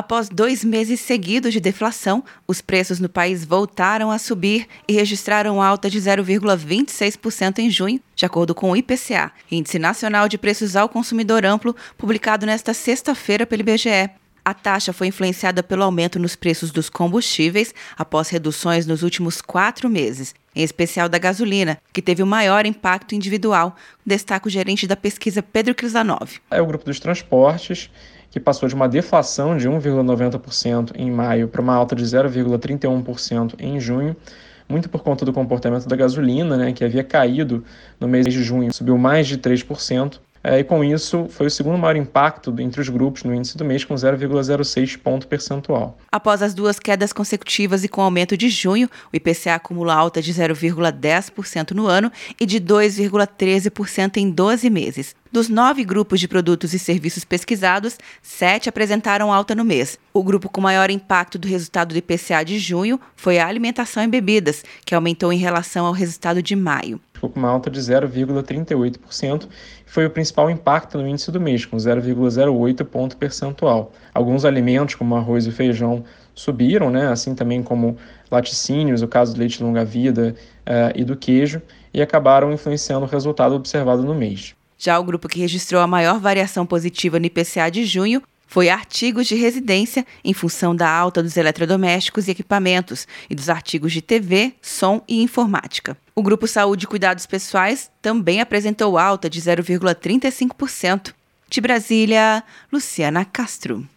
Após dois meses seguidos de deflação, os preços no país voltaram a subir e registraram alta de 0,26% em junho, de acordo com o IPCA, Índice Nacional de Preços ao Consumidor Amplo, publicado nesta sexta-feira pelo IBGE. A taxa foi influenciada pelo aumento nos preços dos combustíveis após reduções nos últimos quatro meses, em especial da gasolina, que teve o maior impacto individual, destaca o gerente da pesquisa Pedro Crisanov. É o grupo dos transportes que passou de uma deflação de 1,90% em maio para uma alta de 0,31% em junho, muito por conta do comportamento da gasolina, né, que havia caído no mês de junho, subiu mais de 3%. É, e com isso, foi o segundo maior impacto entre os grupos no índice do mês, com 0,06 ponto percentual. Após as duas quedas consecutivas e com aumento de junho, o IPCA acumula alta de 0,10% no ano e de 2,13% em 12 meses. Dos nove grupos de produtos e serviços pesquisados, sete apresentaram alta no mês. O grupo com maior impacto do resultado do IPCA de junho foi a alimentação e bebidas, que aumentou em relação ao resultado de maio. Ficou com uma alta de 0,38%, foi o principal impacto no índice do mês, com 0,08 ponto percentual. Alguns alimentos, como arroz e feijão, subiram, né? assim também como laticínios, o caso do leite longa-vida uh, e do queijo, e acabaram influenciando o resultado observado no mês. Já o grupo que registrou a maior variação positiva no IPCA de junho foi artigos de residência, em função da alta dos eletrodomésticos e equipamentos, e dos artigos de TV, som e informática. O grupo Saúde e Cuidados Pessoais também apresentou alta de 0,35%. De Brasília, Luciana Castro.